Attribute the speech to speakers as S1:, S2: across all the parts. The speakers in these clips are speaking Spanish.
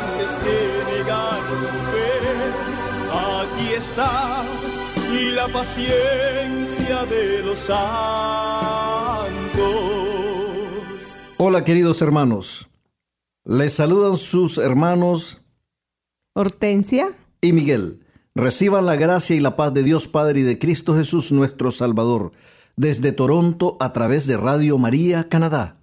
S1: antes que negar su fe. Aquí está la paciencia de los santos.
S2: Hola queridos hermanos, les saludan sus hermanos
S3: Hortensia
S2: y Miguel. Reciban la gracia y la paz de Dios Padre y de Cristo Jesús nuestro Salvador, desde Toronto a través de Radio María, Canadá.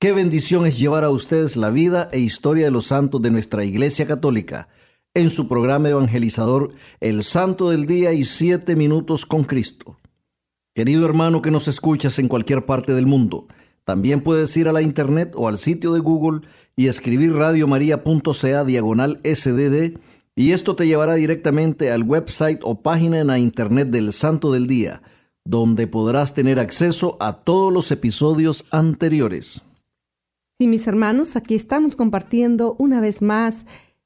S2: Qué bendición es llevar a ustedes la vida e historia de los santos de nuestra Iglesia Católica en su programa evangelizador El Santo del Día y Siete Minutos con Cristo. Querido hermano que nos escuchas en cualquier parte del mundo, también puedes ir a la internet o al sitio de Google y escribir radiomaria.ca diagonal sdd y esto te llevará directamente al website o página en la internet del Santo del Día, donde podrás tener acceso a todos los episodios anteriores.
S3: Sí, mis hermanos, aquí estamos compartiendo una vez más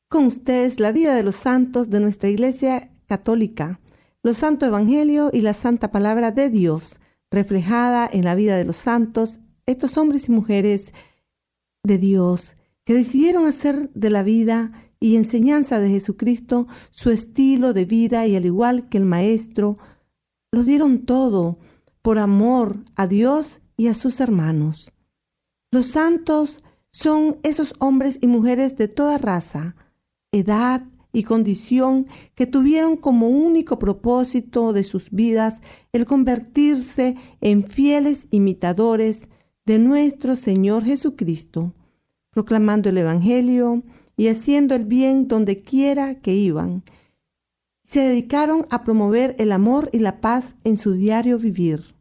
S3: con ustedes la vida de los santos de nuestra Iglesia Católica, los Santo Evangelio y la Santa Palabra de Dios, reflejada en la vida de los santos, estos hombres y mujeres de Dios que decidieron hacer de la vida y enseñanza de Jesucristo su estilo de vida y al igual que el Maestro, los dieron todo por amor a Dios y a sus hermanos. Los santos son esos hombres y mujeres de toda raza, edad y condición que tuvieron como único propósito de sus vidas el convertirse en fieles imitadores de nuestro Señor Jesucristo, proclamando el Evangelio y haciendo el bien donde quiera que iban. Se dedicaron a promover el amor y la paz en su diario vivir,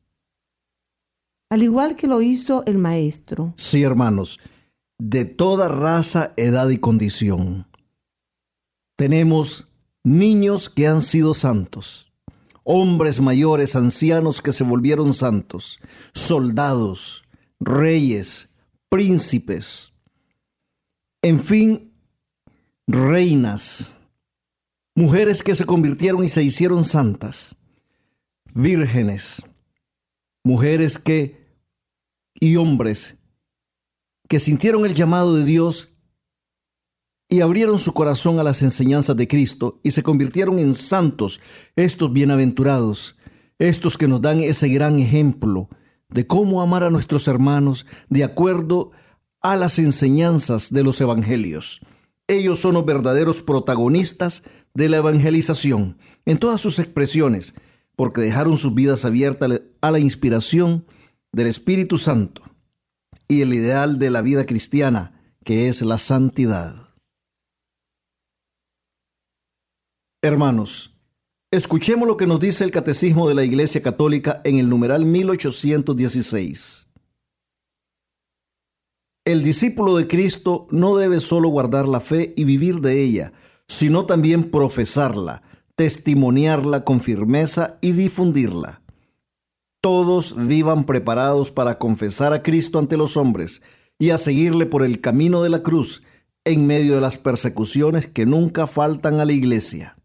S3: al igual que lo hizo el Maestro.
S2: Sí, hermanos, de toda raza, edad y condición tenemos niños que han sido santos, hombres mayores, ancianos que se volvieron santos, soldados, reyes, príncipes, en fin, reinas, mujeres que se convirtieron y se hicieron santas, vírgenes, mujeres que y hombres que sintieron el llamado de Dios y abrieron su corazón a las enseñanzas de Cristo y se convirtieron en santos, estos bienaventurados, estos que nos dan ese gran ejemplo de cómo amar a nuestros hermanos de acuerdo a las enseñanzas de los evangelios. Ellos son los verdaderos protagonistas de la evangelización en todas sus expresiones, porque dejaron sus vidas abiertas a la inspiración del Espíritu Santo y el ideal de la vida cristiana, que es la santidad. Hermanos, escuchemos lo que nos dice el Catecismo de la Iglesia Católica en el numeral 1816. El discípulo de Cristo no debe solo guardar la fe y vivir de ella, sino también profesarla, testimoniarla con firmeza y difundirla. Todos vivan preparados para confesar a Cristo ante los hombres y a seguirle por el camino de la cruz en medio de las persecuciones que nunca faltan a la iglesia.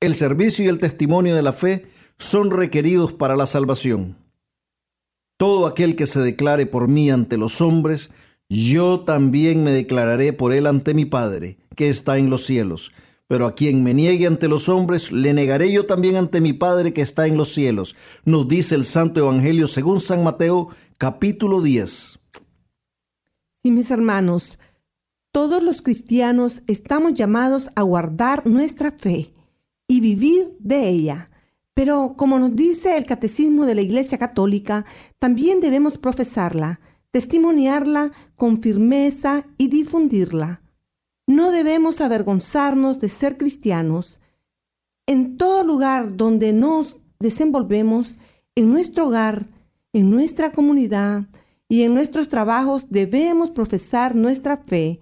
S2: El servicio y el testimonio de la fe son requeridos para la salvación. Todo aquel que se declare por mí ante los hombres, yo también me declararé por él ante mi Padre, que está en los cielos. Pero a quien me niegue ante los hombres, le negaré yo también ante mi Padre que está en los cielos. Nos dice el Santo Evangelio según San Mateo, capítulo 10.
S3: Sí, mis hermanos, Todos los cristianos estamos llamados a guardar nuestra fe y vivir de ella. Pero como nos dice el Catecismo de la Iglesia Católica, también debemos profesarla, testimoniarla con firmeza y difundirla. No debemos avergonzarnos de ser cristianos. En todo lugar donde nos desenvolvemos, en nuestro hogar, en nuestra comunidad y en nuestros trabajos debemos profesar nuestra fe.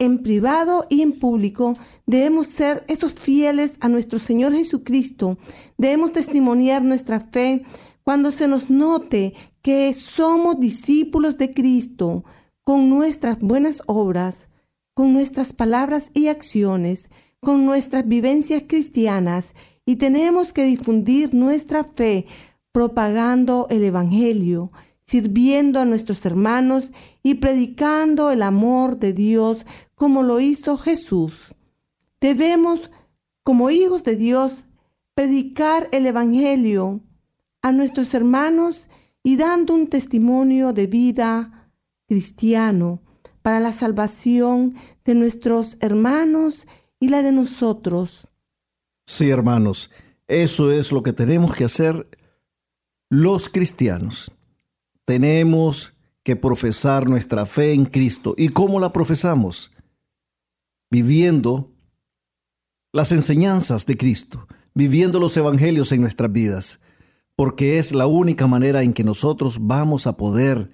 S3: En privado y en público debemos ser esos fieles a nuestro Señor Jesucristo. Debemos testimoniar nuestra fe cuando se nos note que somos discípulos de Cristo con nuestras buenas obras, con nuestras palabras y acciones, con nuestras vivencias cristianas y tenemos que difundir nuestra fe propagando el Evangelio, sirviendo a nuestros hermanos y predicando el amor de Dios como lo hizo Jesús. Debemos, como hijos de Dios, predicar el Evangelio a nuestros hermanos y dando un testimonio de vida cristiano para la salvación de nuestros hermanos y la de nosotros.
S2: Sí, hermanos, eso es lo que tenemos que hacer los cristianos. Tenemos que profesar nuestra fe en Cristo. ¿Y cómo la profesamos? Viviendo las enseñanzas de Cristo, viviendo los evangelios en nuestras vidas, porque es la única manera en que nosotros vamos a poder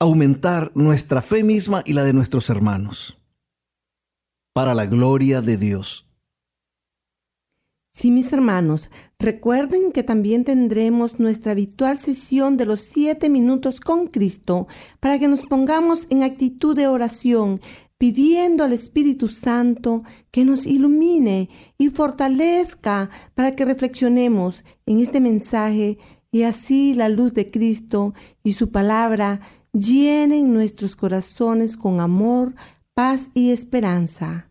S2: aumentar nuestra fe misma y la de nuestros hermanos, para la gloria de Dios.
S3: Sí, mis hermanos, recuerden que también tendremos nuestra habitual sesión de los siete minutos con Cristo para que nos pongamos en actitud de oración, pidiendo al Espíritu Santo que nos ilumine y fortalezca para que reflexionemos en este mensaje y así la luz de Cristo y su palabra llenen nuestros corazones con amor, paz y esperanza.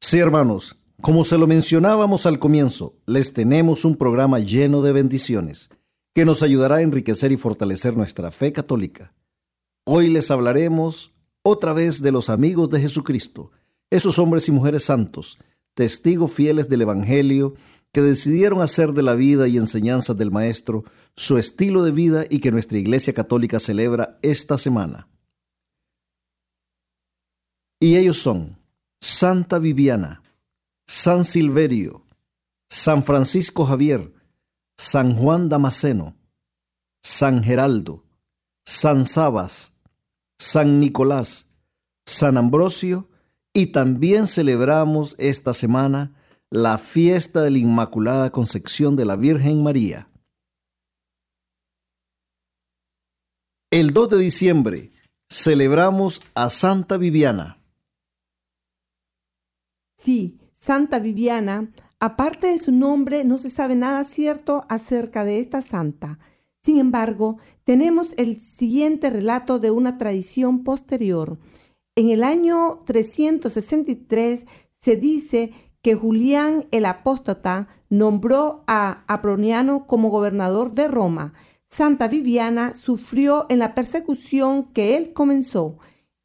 S2: Sí, hermanos, como se lo mencionábamos al comienzo, les tenemos un programa lleno de bendiciones que nos ayudará a enriquecer y fortalecer nuestra fe católica. Hoy les hablaremos otra vez de los amigos de Jesucristo, esos hombres y mujeres santos, testigos fieles del Evangelio, que decidieron hacer de la vida y enseñanzas del Maestro su estilo de vida y que nuestra Iglesia Católica celebra esta semana. Y ellos son Santa Viviana, San Silverio, San Francisco Javier, San Juan Damasceno, San Geraldo, San Sabas, San Nicolás, San Ambrosio y también celebramos esta semana la fiesta de la Inmaculada Concepción de la Virgen María. El 2 de diciembre celebramos a Santa Viviana.
S3: Sí, Santa Viviana, aparte de su nombre, no se sabe nada cierto acerca de esta santa. Sin embargo, tenemos el siguiente relato de una tradición posterior. En el año 363 se dice que Julián el apóstata nombró a Aproniano como gobernador de Roma. Santa Viviana sufrió en la persecución que él comenzó.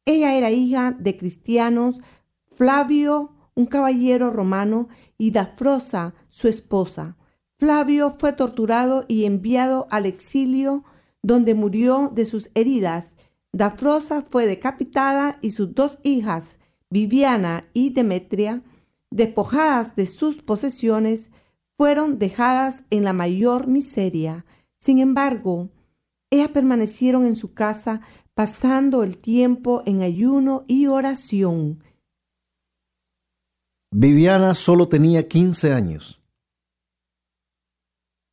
S3: Ella era hija de cristianos. Flavio un caballero romano, y Dafrosa, su esposa. Flavio fue torturado y enviado al exilio, donde murió de sus heridas. Dafrosa fue decapitada y sus dos hijas, Viviana y Demetria, despojadas de sus posesiones, fueron dejadas en la mayor miseria. Sin embargo, ellas permanecieron en su casa, pasando el tiempo en ayuno y oración.
S2: Viviana solo tenía 15 años.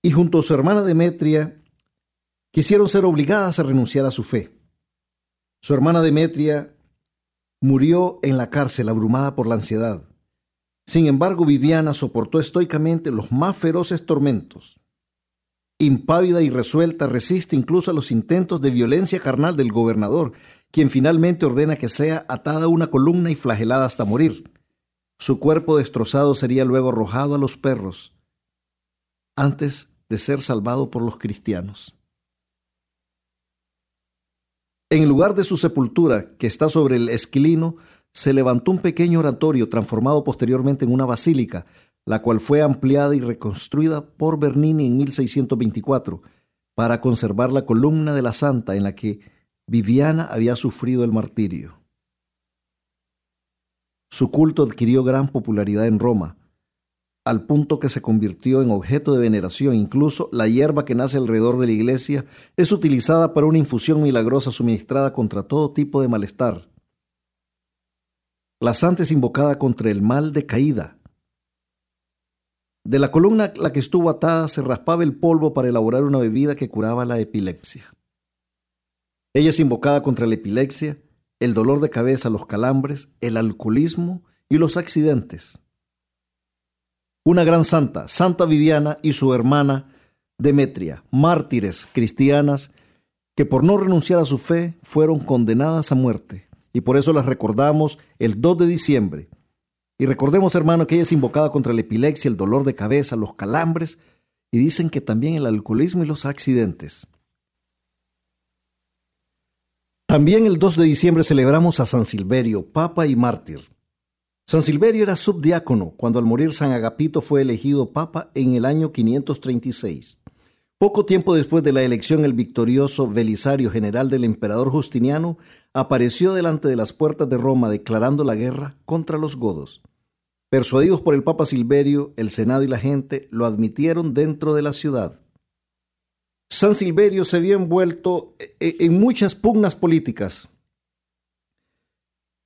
S2: Y junto a su hermana Demetria, quisieron ser obligadas a renunciar a su fe. Su hermana Demetria murió en la cárcel abrumada por la ansiedad. Sin embargo, Viviana soportó estoicamente los más feroces tormentos. Impávida y resuelta, resiste incluso a los intentos de violencia carnal del gobernador, quien finalmente ordena que sea atada a una columna y flagelada hasta morir. Su cuerpo destrozado sería luego arrojado a los perros antes de ser salvado por los cristianos. En lugar de su sepultura, que está sobre el esquilino, se levantó un pequeño oratorio transformado posteriormente en una basílica, la cual fue ampliada y reconstruida por Bernini en 1624 para conservar la columna de la santa en la que Viviana había sufrido el martirio. Su culto adquirió gran popularidad en Roma, al punto que se convirtió en objeto de veneración. Incluso la hierba que nace alrededor de la iglesia es utilizada para una infusión milagrosa suministrada contra todo tipo de malestar. La santa es invocada contra el mal de caída. De la columna a la que estuvo atada se raspaba el polvo para elaborar una bebida que curaba la epilepsia. Ella es invocada contra la epilepsia, el dolor de cabeza, los calambres, el alcoholismo y los accidentes una gran santa, Santa Viviana y su hermana Demetria, mártires cristianas que por no renunciar a su fe fueron condenadas a muerte. Y por eso las recordamos el 2 de diciembre. Y recordemos, hermano, que ella es invocada contra la epilepsia, el dolor de cabeza, los calambres y dicen que también el alcoholismo y los accidentes. También el 2 de diciembre celebramos a San Silverio, papa y mártir. San Silverio era subdiácono cuando al morir San Agapito fue elegido papa en el año 536. Poco tiempo después de la elección, el victorioso Belisario, general del emperador Justiniano, apareció delante de las puertas de Roma declarando la guerra contra los godos. Persuadidos por el Papa Silverio, el Senado y la gente lo admitieron dentro de la ciudad. San Silverio se había envuelto e-, e-, en muchas pugnas políticas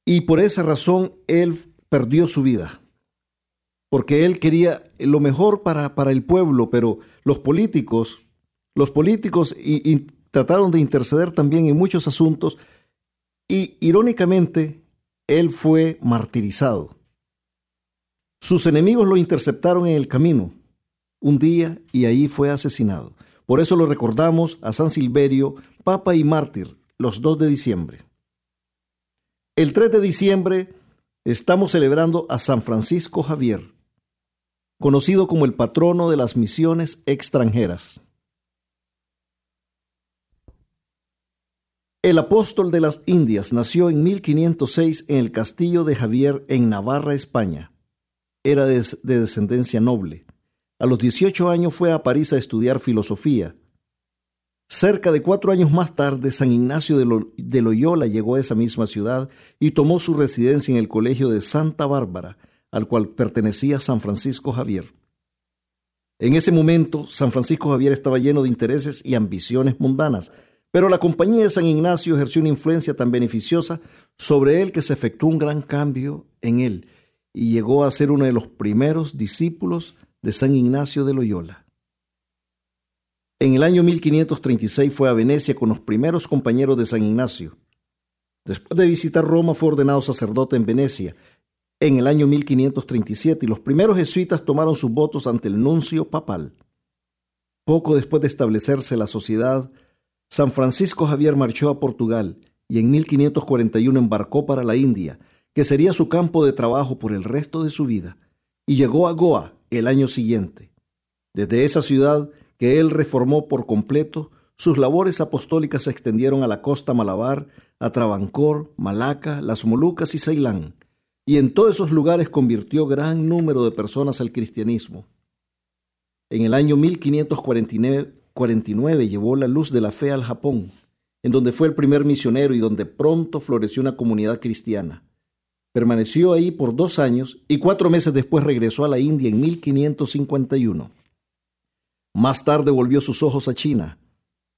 S2: y por esa razón él perdió su vida, porque él quería lo mejor para, para el pueblo, pero los políticos, los políticos y, trataron de interceder también en muchos asuntos y irónicamente él fue martirizado. Sus enemigos lo interceptaron en el camino un día y ahí fue asesinado. Por eso lo recordamos a San Silverio, Papa y Mártir, los 2 de diciembre. El 3 de diciembre estamos celebrando a San Francisco Javier, conocido como el patrono de las misiones extranjeras. El apóstol de las Indias nació en 1506 en el castillo de Javier en Navarra, España. Era de, descendencia noble. A los 18 años fue a París a estudiar filosofía Cerca de cuatro años más tarde, San Ignacio de Loyola llegó a esa misma ciudad y tomó su residencia en el colegio de Santa Bárbara, al cual pertenecía San Francisco Javier. En ese momento, San Francisco Javier estaba lleno de intereses y ambiciones mundanas, pero la compañía de San Ignacio ejerció una influencia tan beneficiosa sobre él que se efectuó un gran cambio en él y llegó a ser uno de los primeros discípulos de San Ignacio de Loyola. En el año 1536 fue a Venecia con los primeros compañeros de San Ignacio. Después de visitar Roma fue ordenado sacerdote en Venecia en el año 1537 y los primeros jesuitas tomaron sus votos ante el nuncio papal. Poco después de establecerse la sociedad, San Francisco Javier marchó a Portugal y en 1541 embarcó para la India, que sería su campo de trabajo por el resto de su vida, y llegó a Goa el año siguiente. Desde esa ciudad que él reformó por completo, sus labores apostólicas se extendieron a la costa Malabar, a Travancore, Malaca, las Molucas y Ceilán, y en todos esos lugares convirtió gran número de personas al cristianismo. En el año 1549 llevó la luz de la fe al Japón, en donde fue el primer misionero y donde pronto floreció una comunidad cristiana. Permaneció ahí por dos años y cuatro meses después regresó a la India en 1551. Más tarde volvió sus ojos a China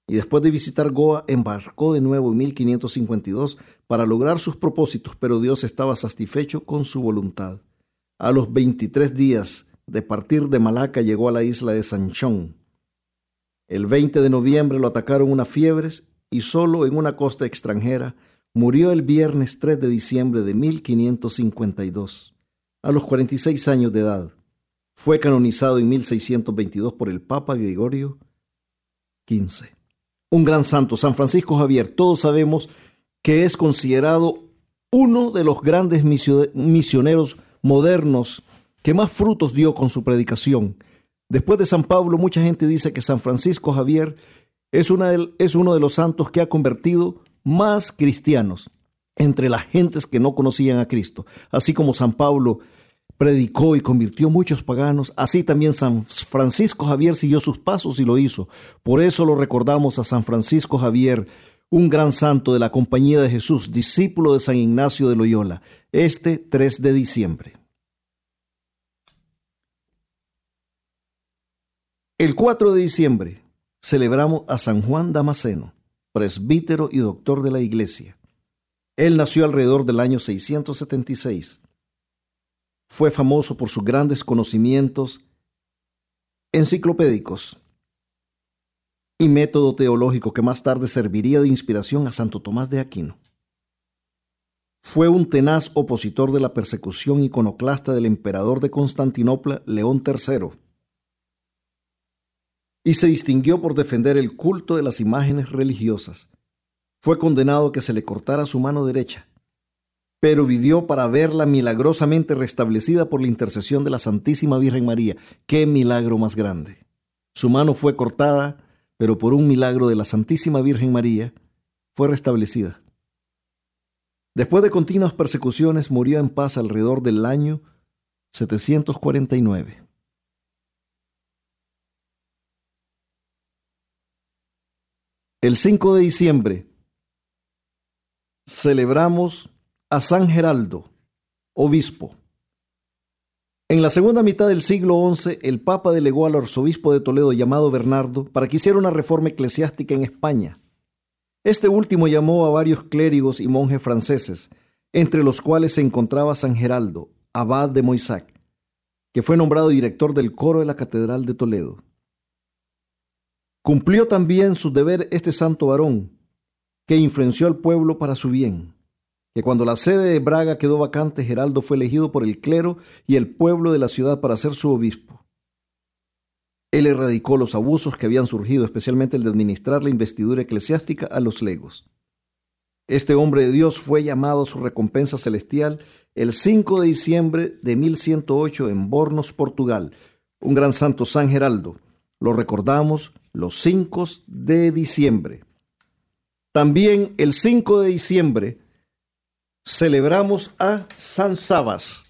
S2: y después de visitar Goa embarcó de nuevo en 1552 para lograr sus propósitos, pero Dios estaba satisfecho con su voluntad. A los 23 días de partir de Malaca llegó a la isla de Sanchón. El 20 de noviembre lo atacaron unas fiebres y solo en una costa extranjera murió el viernes 3 de diciembre de 1552, a los 46 años de edad. Fue canonizado en 1622 por el Papa Gregorio XV. Un gran santo, San Francisco Javier, todos sabemos que es considerado uno de los grandes misioneros modernos que más frutos dio con su predicación. Después de San Pablo, mucha gente dice que San Francisco Javier es, es uno de los santos que ha convertido más cristianos entre las gentes que no conocían a Cristo. Así como San Pablo predicó y convirtió muchos paganos, así también San Francisco Javier siguió sus pasos y lo hizo. Por eso lo recordamos a San Francisco Javier, un gran santo de la Compañía de Jesús, discípulo de San Ignacio de Loyola, este 3 de diciembre. El 4 de diciembre celebramos a San Juan Damasceno, presbítero y doctor de la Iglesia. Él nació alrededor del año 676. Fue famoso por sus grandes conocimientos enciclopédicos y método teológico que más tarde serviría de inspiración a Santo Tomás de Aquino. Fue un tenaz opositor de la persecución iconoclasta del emperador de Constantinopla, León III, y se distinguió por defender el culto de las imágenes religiosas. Fue condenado a que se le cortara su mano derecha, pero vivió para verla milagrosamente restablecida por la intercesión de la Santísima Virgen María. ¡Qué milagro más grande! Su mano fue cortada, pero por un milagro de la Santísima Virgen María fue restablecida. Después de continuas persecuciones, murió en paz alrededor del año 749. El 5 de diciembre celebramos a San Geraldo, obispo. En la segunda mitad del siglo XI, el Papa delegó al arzobispo de Toledo llamado Bernardo para que hiciera una reforma eclesiástica en España. Este último llamó a varios clérigos y monjes franceses, entre los cuales se encontraba San Geraldo, abad de Moissac, que fue nombrado director del coro de la Catedral de Toledo. Cumplió también su deber este santo varón, que influenció al pueblo para su bien, que cuando la sede de Braga quedó vacante, Geraldo fue elegido por el clero y el pueblo de la ciudad para ser su obispo. Él erradicó los abusos que habían surgido, especialmente el de administrar la investidura eclesiástica a los legos. Este hombre de Dios fue llamado a su recompensa celestial el 5 de diciembre de 1108 en Bornos, Portugal, un gran santo San Geraldo. Lo recordamos los 5 de diciembre. También el 5 de diciembre celebramos a San Sabas.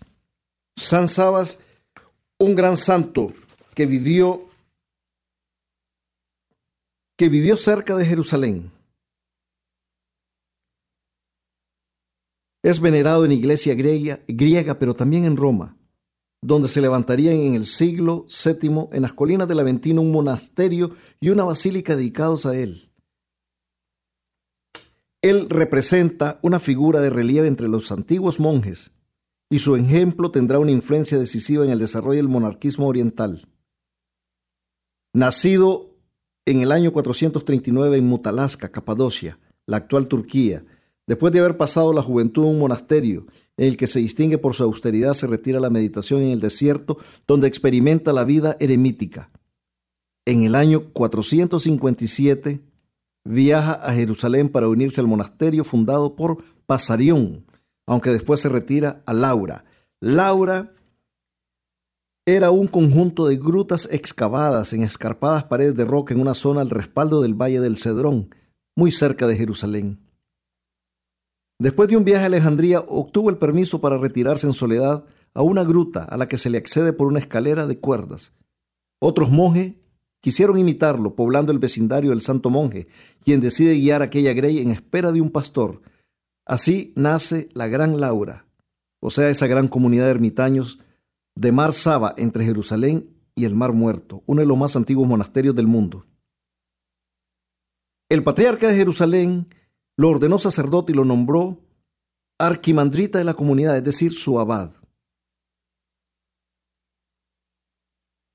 S2: San Sabas, un gran santo que vivió que vivió cerca de Jerusalén. Es venerado en iglesia griega, griega, pero también en Roma donde se levantarían en el siglo VII en las colinas del Aventino un monasterio y una basílica dedicados a él. Él representa una figura de relieve entre los antiguos monjes y su ejemplo tendrá una influencia decisiva en el desarrollo del monarquismo oriental. Nacido en el año 439 en Mutalaska, Capadocia, la actual Turquía, después de haber pasado la juventud en un monasterio en el que se distingue por su austeridad, se retira a la meditación en el desierto, donde experimenta la vida eremítica. En el año 457 viaja a Jerusalén para unirse al monasterio fundado por Pasarión, aunque después se retira a Laura. Laura era un conjunto de grutas excavadas en escarpadas paredes de roca en una zona al respaldo del Valle del Cedrón, muy cerca de Jerusalén. Después de un viaje a Alejandría, obtuvo el permiso para retirarse en soledad a una gruta a la que se le accede por una escalera de cuerdas. Otros monjes quisieron imitarlo, poblando el vecindario del santo monje, quien decide guiar aquella grey en espera de un pastor. Así nace la Gran Laura, o sea, esa gran comunidad de ermitaños de Mar Saba entre Jerusalén y el Mar Muerto, uno de los más antiguos monasterios del mundo. El patriarca de Jerusalén lo ordenó sacerdote y lo nombró arquimandrita de la comunidad, es decir, su abad.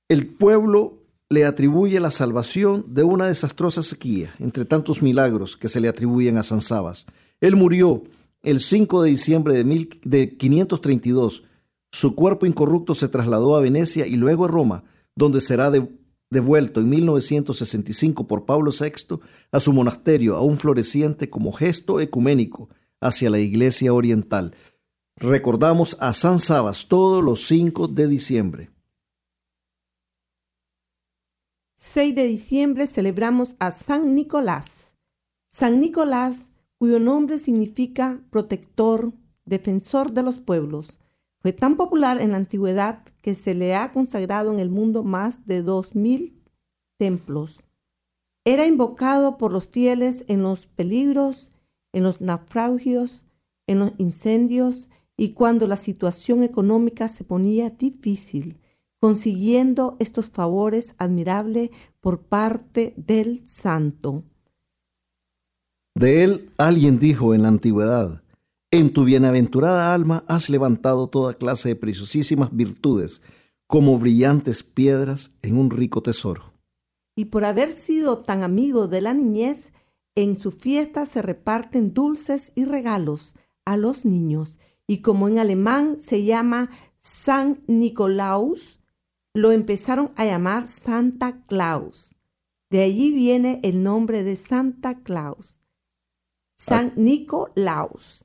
S2: El pueblo le atribuye la salvación de una desastrosa sequía, entre tantos milagros que se le atribuyen a San Sabas. Él murió el 5 de diciembre de, 532. Su cuerpo incorrupto se trasladó a Venecia y luego a Roma, donde será de, devuelto en 1965 por Pablo VI a su monasterio, aún floreciente como gesto ecuménico hacia la Iglesia Oriental. Recordamos a San Sabas todos los 5 de diciembre.
S3: 6 de diciembre celebramos a San Nicolás. San Nicolás, cuyo nombre significa protector, defensor de los pueblos. Fue tan popular en la antigüedad que se le ha consagrado en el mundo más de dos mil templos. Era invocado por los fieles en los peligros, en los naufragios, en los incendios y cuando la situación económica se ponía difícil, consiguiendo estos favores admirables por parte del santo.
S2: De él alguien dijo en la antigüedad, en tu bienaventurada alma has levantado toda clase de preciosísimas virtudes, como brillantes piedras en un rico tesoro.
S3: Y por haber sido tan amigo de la niñez, en su fiesta se reparten dulces y regalos a los niños. Y como en alemán se llama San Nicolaus, lo empezaron a llamar Santa Claus. De allí viene el nombre de Santa Claus. San Nicolaus,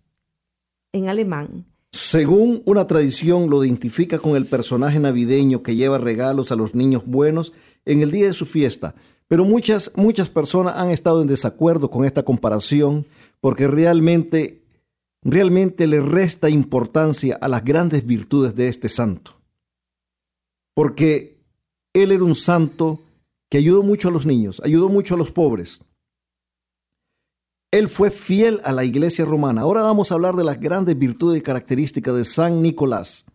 S3: en alemán.
S2: Según una tradición, lo identifica con el personaje navideño que lleva regalos a los niños buenos en el día de su fiesta. Pero muchas, muchas personas han estado en desacuerdo con esta comparación porque realmente, realmente le resta importancia a las grandes virtudes de este santo. Porque él era un santo que ayudó mucho a los niños, ayudó mucho a los pobres. Él fue fiel a la iglesia romana. Ahora vamos a hablar de las grandes virtudes y características de San Nicolás.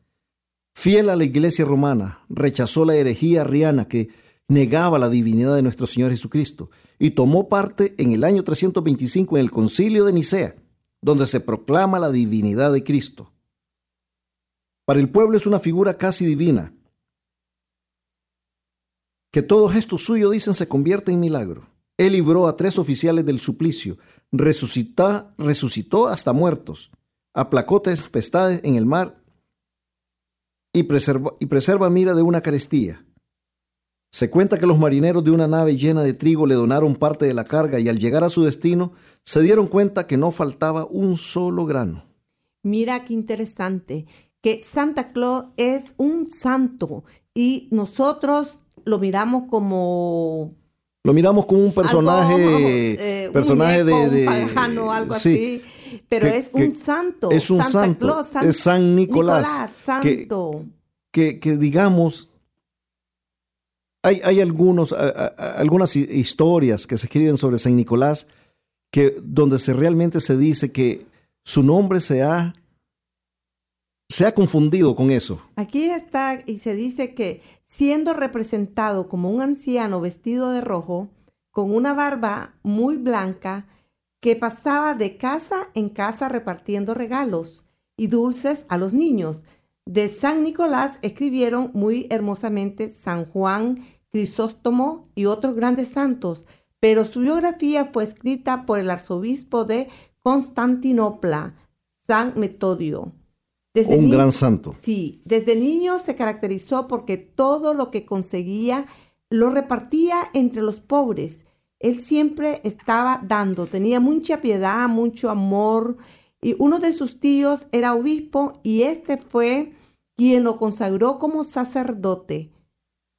S2: Fiel a la iglesia romana, rechazó la herejía arriana que negaba la divinidad de nuestro Señor Jesucristo y tomó parte en el año 325 en el concilio de Nicea, donde se proclama la divinidad de Cristo. Para el pueblo es una figura casi divina, que todo gesto suyo, dicen, se convierte en milagro. Él libró a tres oficiales del suplicio, resucitó, resucitó hasta muertos, aplacó tempestades en el mar y preserva, y preserva mira de una carestía. Se cuenta que los marineros de una nave llena de trigo le donaron parte de la carga y al llegar a su destino se dieron cuenta que no faltaba un solo grano.
S3: Mira qué interesante, que Santa Claus es un santo y nosotros lo miramos como
S2: lo miramos como un personaje,
S3: eh,
S2: personaje
S3: un
S2: de, de
S3: un pajano, algo
S2: sí,
S3: así, pero
S2: que-
S3: es un santo.
S2: es un
S3: Santa
S2: santo,
S3: Claus, San-
S2: es San Nicolás, que-
S3: santo.
S2: que, que digamos, hay, hay algunos, a- a- algunas hi- historias que se escriben sobre San Nicolás que donde se realmente se dice que su nombre se ha, se ha confundido con eso.
S3: Aquí está y se dice que siendo representado como un anciano vestido de rojo, con una barba muy blanca, que pasaba de casa en casa repartiendo regalos y dulces a los niños. De San Nicolás escribieron muy hermosamente San Juan, Crisóstomo y otros grandes santos, pero su biografía fue escrita por el arzobispo de Constantinopla, San Metodio. Desde
S2: un gran santo.
S3: Sí, desde niño se caracterizó porque todo lo que conseguía lo repartía entre los pobres. Él siempre estaba dando, tenía mucha piedad, mucho amor. Y uno de sus tíos era obispo y este fue quien lo consagró como sacerdote.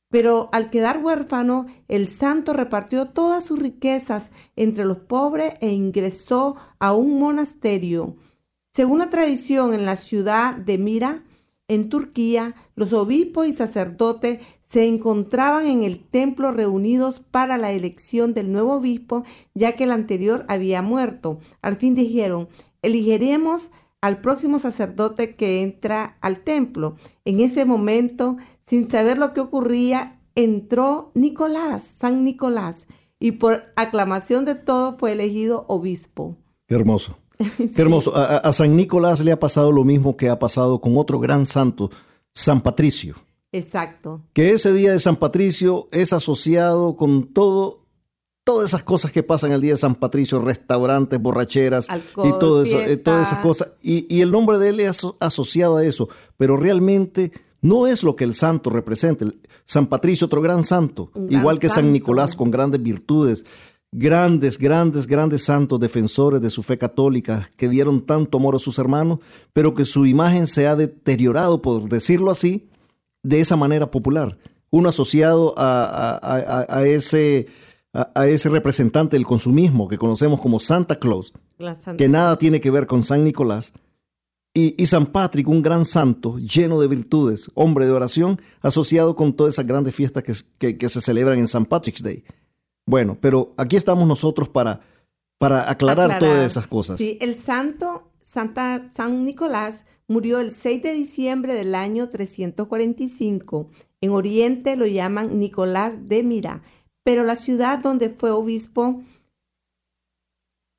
S3: Pero al quedar huérfano, el santo repartió todas sus riquezas entre los pobres e ingresó a un monasterio. Según la tradición, en la ciudad de Mira, en Turquía, los obispos y sacerdotes se encontraban en el templo reunidos para la elección del nuevo obispo, ya que el anterior había muerto. Al fin dijeron, elegiremos al próximo sacerdote que entra al templo. En ese momento, sin saber lo que ocurría, entró Nicolás, San Nicolás, y por aclamación de todos fue elegido obispo.
S2: Hermoso. Qué hermoso. A, San Nicolás le ha pasado lo mismo que ha pasado con otro gran santo, San Patricio.
S3: Exacto.
S2: Que ese día de San Patricio es asociado con todo, todas esas cosas que pasan el día de San Patricio, restaurantes, borracheras
S3: Alcohol,
S2: y todo eso, eh, todas esas cosas. Y, y el nombre de él es aso- asociado a eso, pero realmente no es lo que el santo representa. San Patricio, otro gran santo,
S3: gran
S2: igual que San. Nicolás con grandes virtudes. Grandes, grandes, grandes santos defensores de su fe católica que dieron tanto amor a sus hermanos, pero que su imagen se ha deteriorado, por decirlo así, de esa manera popular. Uno asociado a, a- a- a ese, a, a ese representante del consumismo que conocemos como Santa Claus, que nada tiene que ver con San Nicolás. Y, San Patrick, un gran santo, lleno de virtudes, hombre de oración, asociado con todas esas grandes fiestas que, que, se celebran en San Patrick's Day. Bueno, pero aquí estamos nosotros para, para aclarar, todas esas cosas.
S3: Sí, el santo Santa, San Nicolás murió el 6 de diciembre del año 345. En Oriente lo llaman Nicolás de Mira, pero la ciudad donde fue obispo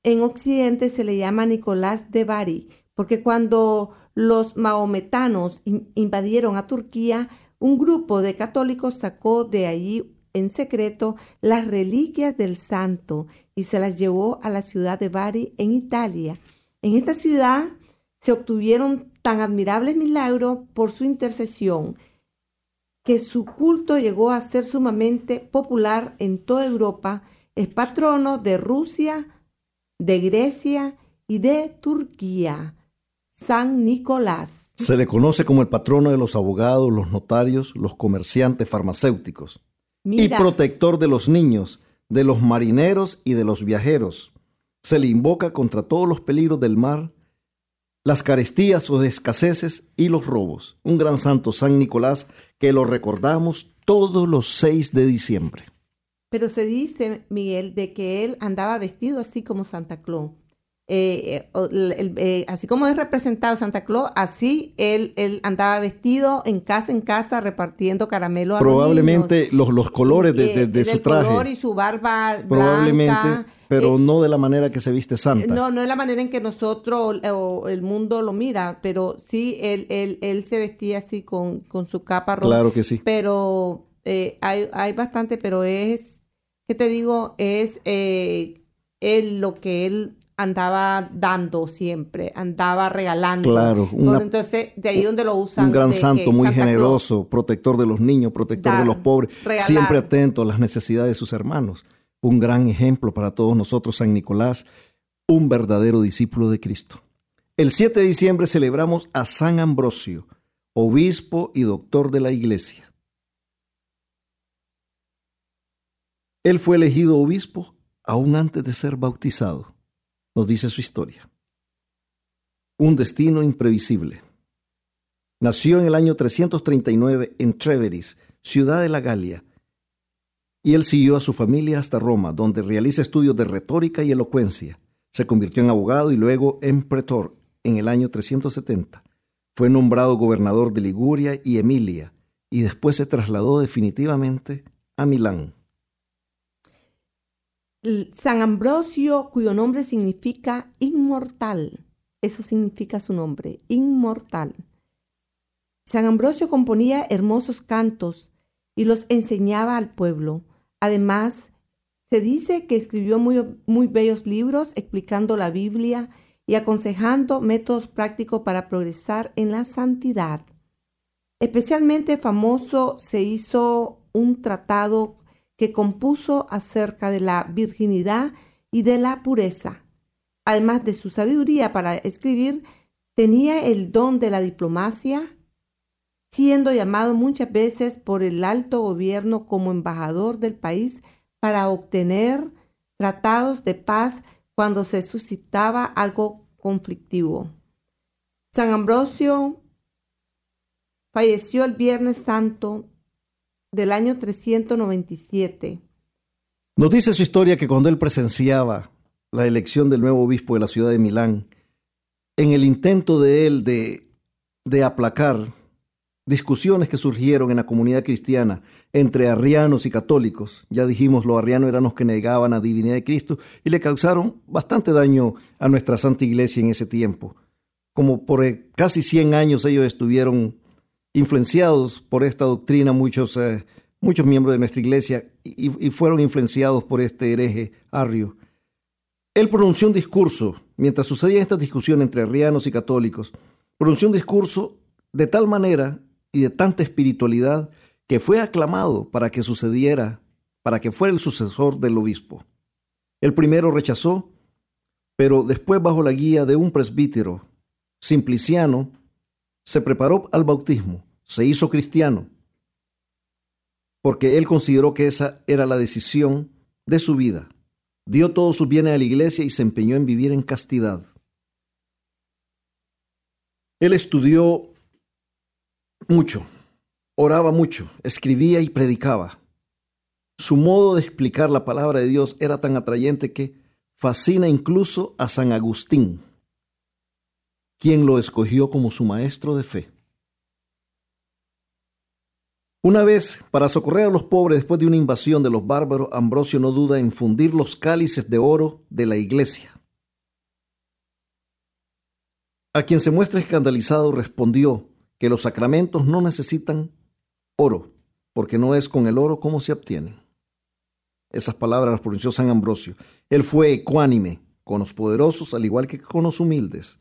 S3: en Occidente se le llama Nicolás de Bari, porque cuando los maometanos invadieron a Turquía, un grupo de católicos sacó de allí en secreto las reliquias del santo y se las llevó a la ciudad de Bari en Italia. En esta ciudad se obtuvieron tan admirables milagros por su intercesión que su culto llegó a ser sumamente popular en toda Europa. Es patrono de Rusia, de Grecia y de Turquía. San Nicolás.
S2: Se le conoce como el patrono de los abogados, los notarios, los comerciantes farmacéuticos y protector de los niños, de los marineros y de los viajeros. Se le invoca contra todos los peligros del mar, las carestías o escaseces y los robos. Un gran santo San Nicolás que lo recordamos todos los 6 de diciembre.
S3: Pero se dice, Miguel, de que él andaba vestido así como Santa Claus. Eh, eh, eh, así como es representado Santa Claus, así él, él andaba vestido en casa en casa repartiendo caramelo a
S2: Probablemente los, los, colores de, de, su traje.
S3: color y su barba
S2: Probablemente, pero no de la manera que se viste Santa.
S3: No, no es la manera en que nosotros o el mundo lo mira, pero sí, él, él, él se vestía así con, con su capa roja.
S2: Claro que sí.
S3: Pero hay, hay bastante, pero es, ¿qué te digo? Es él lo que él andaba dando siempre, andaba regalando.
S2: Claro,
S3: entonces de ahí donde lo usan.
S2: Un gran santo, muy generoso, protector de los niños, protector de los pobres, siempre atento a las necesidades de sus hermanos. Un gran ejemplo para todos nosotros, San Nicolás, un verdadero discípulo de Cristo. El 7 de diciembre celebramos a San Ambrosio, obispo y doctor de la iglesia. Él fue elegido obispo aún antes de ser bautizado nos dice su historia. Un destino imprevisible. Nació en el año 339 en Treveris, ciudad de la Galia, y él siguió a su familia hasta Roma, donde realiza estudios de retórica y elocuencia. Se convirtió en abogado y luego en pretor en el año 370. Fue nombrado gobernador de Liguria y Emilia y después se trasladó definitivamente a Milán.
S3: San Ambrosio, cuyo nombre significa inmortal. Eso significa su nombre, inmortal. San Ambrosio componía hermosos cantos y los enseñaba al pueblo. Además, se dice que escribió muy, muy bellos libros explicando la Biblia y aconsejando métodos prácticos para progresar en la santidad. Especialmente famoso se hizo un tratado que compuso acerca de la virginidad y de la pureza. Además de su sabiduría para escribir, tenía el don de la diplomacia, siendo llamado muchas veces por el alto gobierno como embajador del país para obtener tratados de paz cuando se suscitaba algo conflictivo. San Ambrosio falleció el Viernes Santo del año 397.
S2: Nos dice su historia que cuando él presenciaba la elección del nuevo obispo de la ciudad de Milán, en el intento de él de, de aplacar discusiones que surgieron en la comunidad cristiana entre arrianos y católicos. Ya dijimos, los arrianos eran los que negaban la divinidad de Cristo y le causaron bastante daño a nuestra Santa Iglesia en ese tiempo. Como por casi 100 años ellos estuvieron influenciados por esta doctrina muchos, eh, muchos miembros de nuestra iglesia y, fueron influenciados por este hereje arrio. Él pronunció un discurso, mientras sucedía esta discusión entre arrianos y católicos, pronunció un discurso de tal manera y de tanta espiritualidad que fue aclamado para que sucediera, para que fuera el sucesor del obispo. El primero rechazó, pero después bajo la guía de un presbítero, Simpliciano, se preparó al bautismo, se hizo cristiano, porque él consideró que esa era la decisión de su vida. dio todos sus bienes a la iglesia y se empeñó en vivir en castidad. Él estudió mucho, oraba mucho, escribía y predicaba. Su modo de explicar la palabra de Dios era tan atrayente que fascina incluso a San Agustín, quien lo escogió como su maestro de fe. Una vez, para socorrer a los pobres después de una invasión de los bárbaros, Ambrosio no duda en fundir los cálices de oro de la iglesia. A quien se muestra escandalizado respondió que los sacramentos no necesitan oro, porque no es con el oro como se obtienen. Esas palabras las pronunció San Ambrosio. Él fue ecuánime con los poderosos al igual que con los humildes,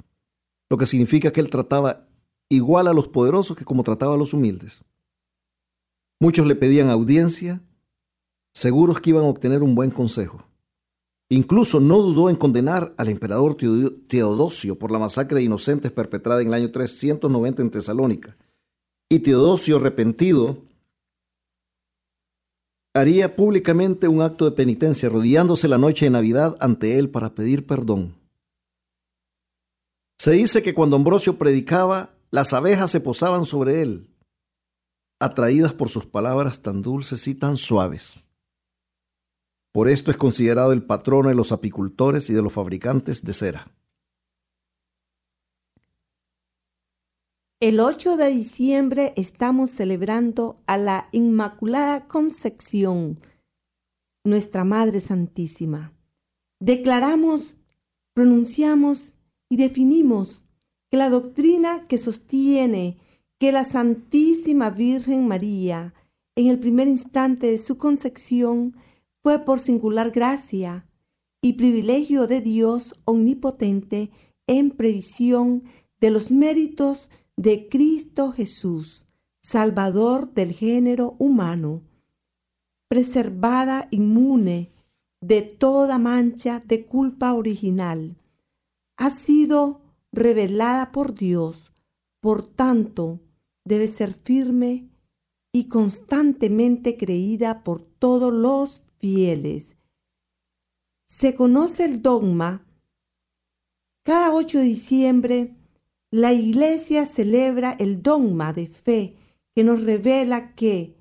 S2: lo que significa que él trataba igual a los poderosos que como trataba a los humildes. Muchos le pedían audiencia, seguros que iban a obtener un buen consejo. Incluso no dudó en condenar al emperador Teodosio por la masacre de inocentes perpetrada en el año 390 en Tesalónica. Y Teodosio, arrepentido, haría públicamente un acto de penitencia, rodeándose la noche de Navidad ante él para pedir perdón. Se dice que cuando Ambrosio predicaba, las abejas se posaban sobre él atraídas por sus palabras tan dulces y tan suaves. Por esto es considerado el patrono de los apicultores y de los fabricantes de cera.
S3: El 8 de diciembre estamos celebrando a la Inmaculada Concepción, nuestra Madre Santísima. Declaramos, pronunciamos y definimos que la doctrina que sostiene que la Santísima Virgen María, en el primer instante de su concepción, fue por singular gracia y privilegio de Dios omnipotente en previsión de los méritos de Cristo Jesús, Salvador del género humano, preservada inmune de toda mancha de culpa original, ha sido revelada por Dios. Por tanto, debe ser firme y constantemente creída por todos los fieles. Se conoce el dogma. Cada 8 de diciembre, la Iglesia celebra el dogma de fe que nos revela que,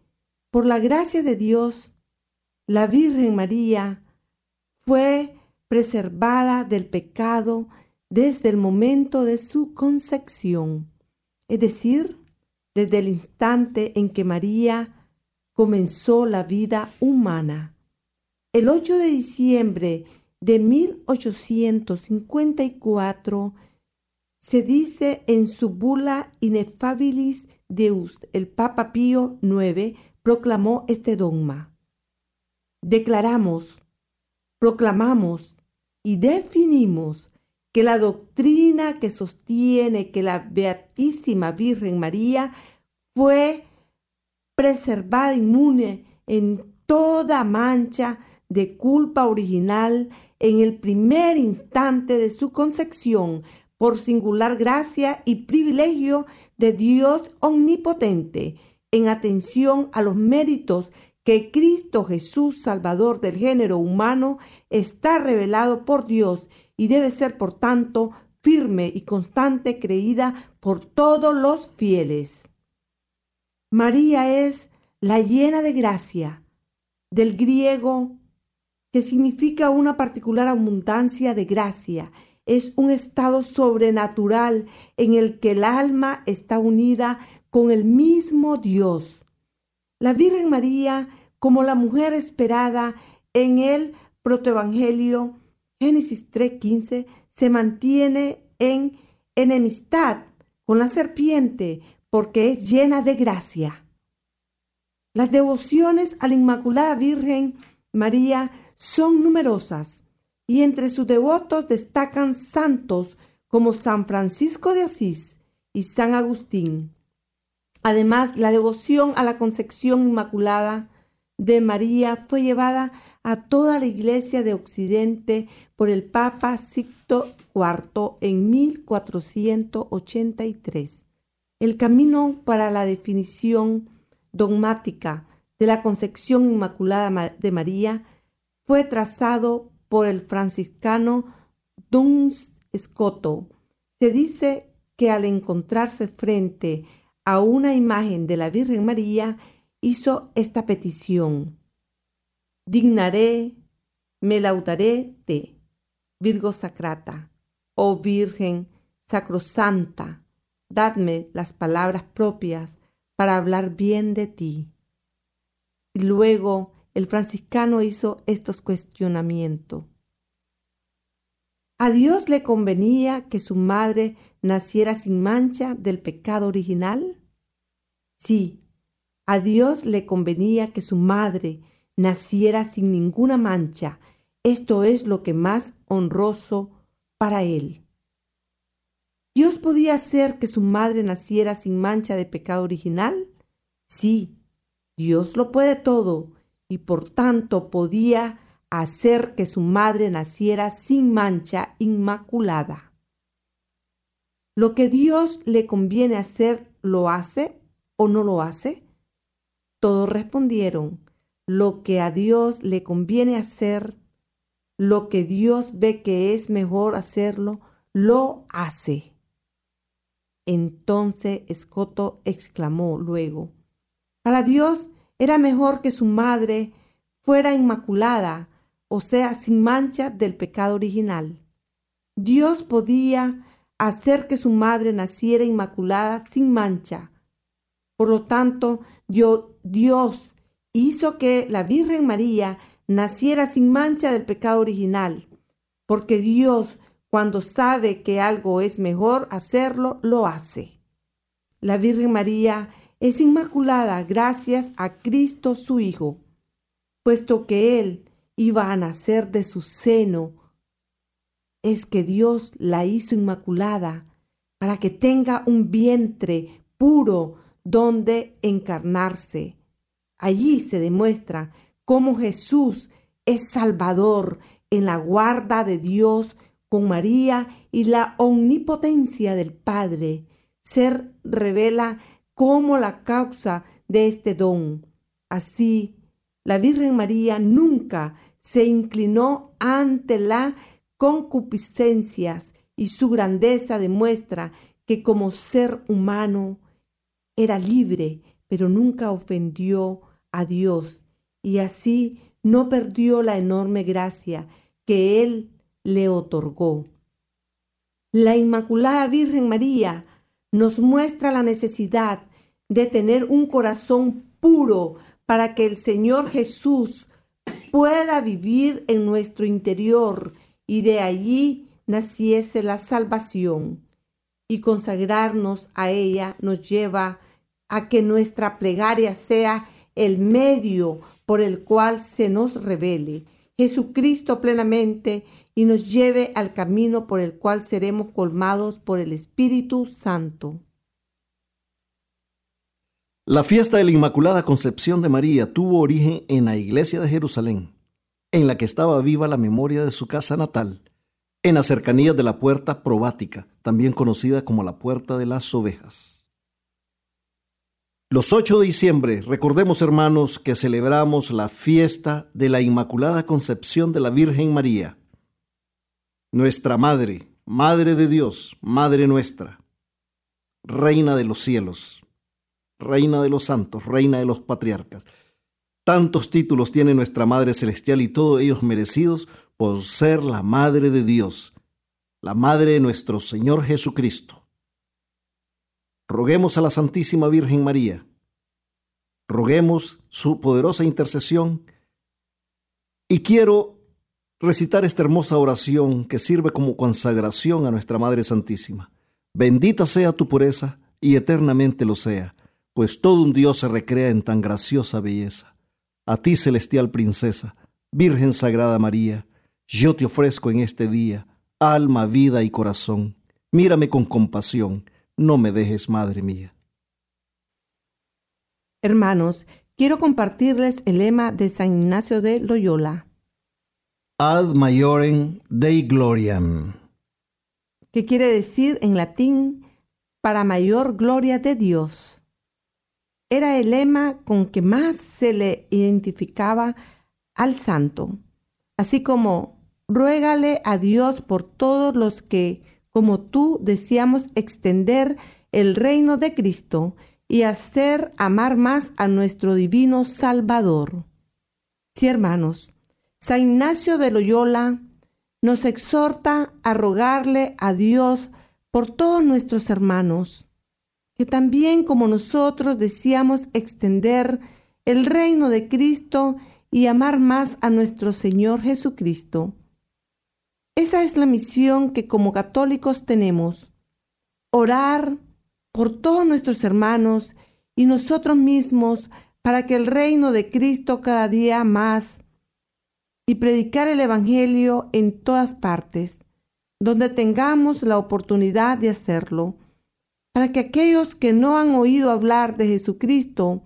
S3: por la gracia de Dios, la Virgen María fue preservada del pecado desde el momento de su concepción, es decir, desde el instante en que María comenzó la vida humana. El 8 de diciembre de 1854 se dice en su bula Ineffabilis Deus, el Papa Pío IX proclamó este dogma. Declaramos, proclamamos y definimos que la doctrina que sostiene que la Beatísima Virgen María fue preservada inmune en toda mancha de culpa original en el primer instante de su concepción por singular gracia y privilegio de Dios omnipotente, en atención a los méritos que Cristo Jesús, Salvador del género humano, está revelado por Dios y debe ser, por tanto, firme y constante creída por todos los fieles. María es la llena de gracia, del griego que significa una particular abundancia de gracia. Es un estado sobrenatural en el que el alma está unida con el mismo Dios. La Virgen María, como la mujer esperada en el protoevangelio, Génesis 3:15 se mantiene en enemistad con la serpiente porque es llena de gracia. Las devociones a la Inmaculada Virgen María son numerosas y entre sus devotos destacan santos como San Francisco de Asís y San Agustín. Además, la devoción a la Concepción Inmaculada de María fue llevada a toda la Iglesia de Occidente por el Papa Sixto IV en 1483. El camino para la definición dogmática de la concepción inmaculada de María fue trazado por el franciscano Duns Scotto. Se dice que al encontrarse frente a una imagen de la Virgen María, hizo esta petición. Dignaré, me laudaré de Virgo Sacrata, oh Virgen Sacrosanta, dadme las palabras propias para hablar bien de ti. Y luego el franciscano hizo estos cuestionamientos. ¿A Dios le convenía que su madre naciera sin mancha del pecado original? Sí, a Dios le convenía que su madre naciera sin ninguna mancha. Esto es lo que más honroso para él. ¿Dios podía hacer que su madre naciera sin mancha de pecado original? Sí, Dios lo puede todo y por tanto podía hacer que su madre naciera sin mancha inmaculada. ¿Lo que Dios le conviene hacer lo hace o no lo hace? Todos respondieron, lo que a Dios le conviene hacer, lo que Dios ve que es mejor hacerlo, lo hace. Entonces Escoto exclamó luego, para Dios era mejor que su madre fuera inmaculada, o sea, sin mancha del pecado original. Dios podía hacer que su madre naciera inmaculada sin mancha. Por lo tanto, Dios hizo que la Virgen María naciera sin mancha del pecado original, porque Dios cuando sabe que algo es mejor hacerlo, lo hace. La Virgen María es inmaculada gracias a Cristo su Hijo, puesto que Él iba a nacer de su seno. Es que Dios la hizo inmaculada para que tenga un vientre puro donde encarnarse. Allí se demuestra cómo Jesús es Salvador en la guarda de Dios con María y la omnipotencia del Padre. Ser revela como la causa de este don. Así, la Virgen María nunca se inclinó ante la concupiscencias y su grandeza demuestra que como ser humano era libre, pero nunca ofendió a Dios y así no perdió la enorme gracia que Él le otorgó. La Inmaculada Virgen María nos muestra la necesidad de tener un corazón puro para que el Señor Jesús pueda vivir en nuestro interior y de allí naciese la salvación. Y consagrarnos a ella nos lleva a que nuestra plegaria sea el medio por el cual se nos revele Jesucristo plenamente y nos lleve al camino por el cual seremos colmados por el Espíritu Santo.
S2: La fiesta de la Inmaculada Concepción de María tuvo origen en la iglesia de Jerusalén, en la que estaba viva la memoria de su casa natal, en las cercanías de la puerta probática, también conocida como la puerta de las ovejas. Los 8 de diciembre, recordemos hermanos que celebramos la fiesta de la Inmaculada Concepción de la Virgen María, nuestra Madre, Madre de Dios, Madre nuestra, Reina de los cielos, Reina de los santos, Reina de los patriarcas. Tantos títulos tiene nuestra Madre Celestial y todos ellos merecidos por ser la Madre de Dios, la Madre de nuestro Señor Jesucristo. Roguemos a la Santísima Virgen María. Roguemos su poderosa intercesión. Y quiero recitar esta hermosa oración que sirve como consagración a nuestra Madre Santísima. Bendita sea tu pureza y eternamente lo sea, pues todo un Dios se recrea en tan graciosa belleza. A ti, celestial princesa, Virgen Sagrada María, yo te ofrezco en este día alma, vida y corazón. Mírame con compasión no me dejes, Madre mía.
S3: Hermanos, quiero compartirles el lema de San Ignacio de Loyola.
S2: Ad maiorem Dei gloriam.
S3: Que quiere decir en latín para mayor gloria de Dios. Era el lema con que más se le identificaba al santo, así como ruégale a Dios por todos los que, como tú, deseamos extender el reino de Cristo y hacer amar más a nuestro divino Salvador. Sí, hermanos, San Ignacio de Loyola nos exhorta a rogarle a Dios por todos nuestros hermanos, que también como nosotros deseamos extender el reino de Cristo y amar más a nuestro Señor Jesucristo. Esa es la misión que como católicos tenemos, orar por todos nuestros hermanos y nosotros mismos para que el reino de Cristo cada día más y predicar el Evangelio en todas partes, donde tengamos la oportunidad de hacerlo, para que aquellos que no han oído hablar de Jesucristo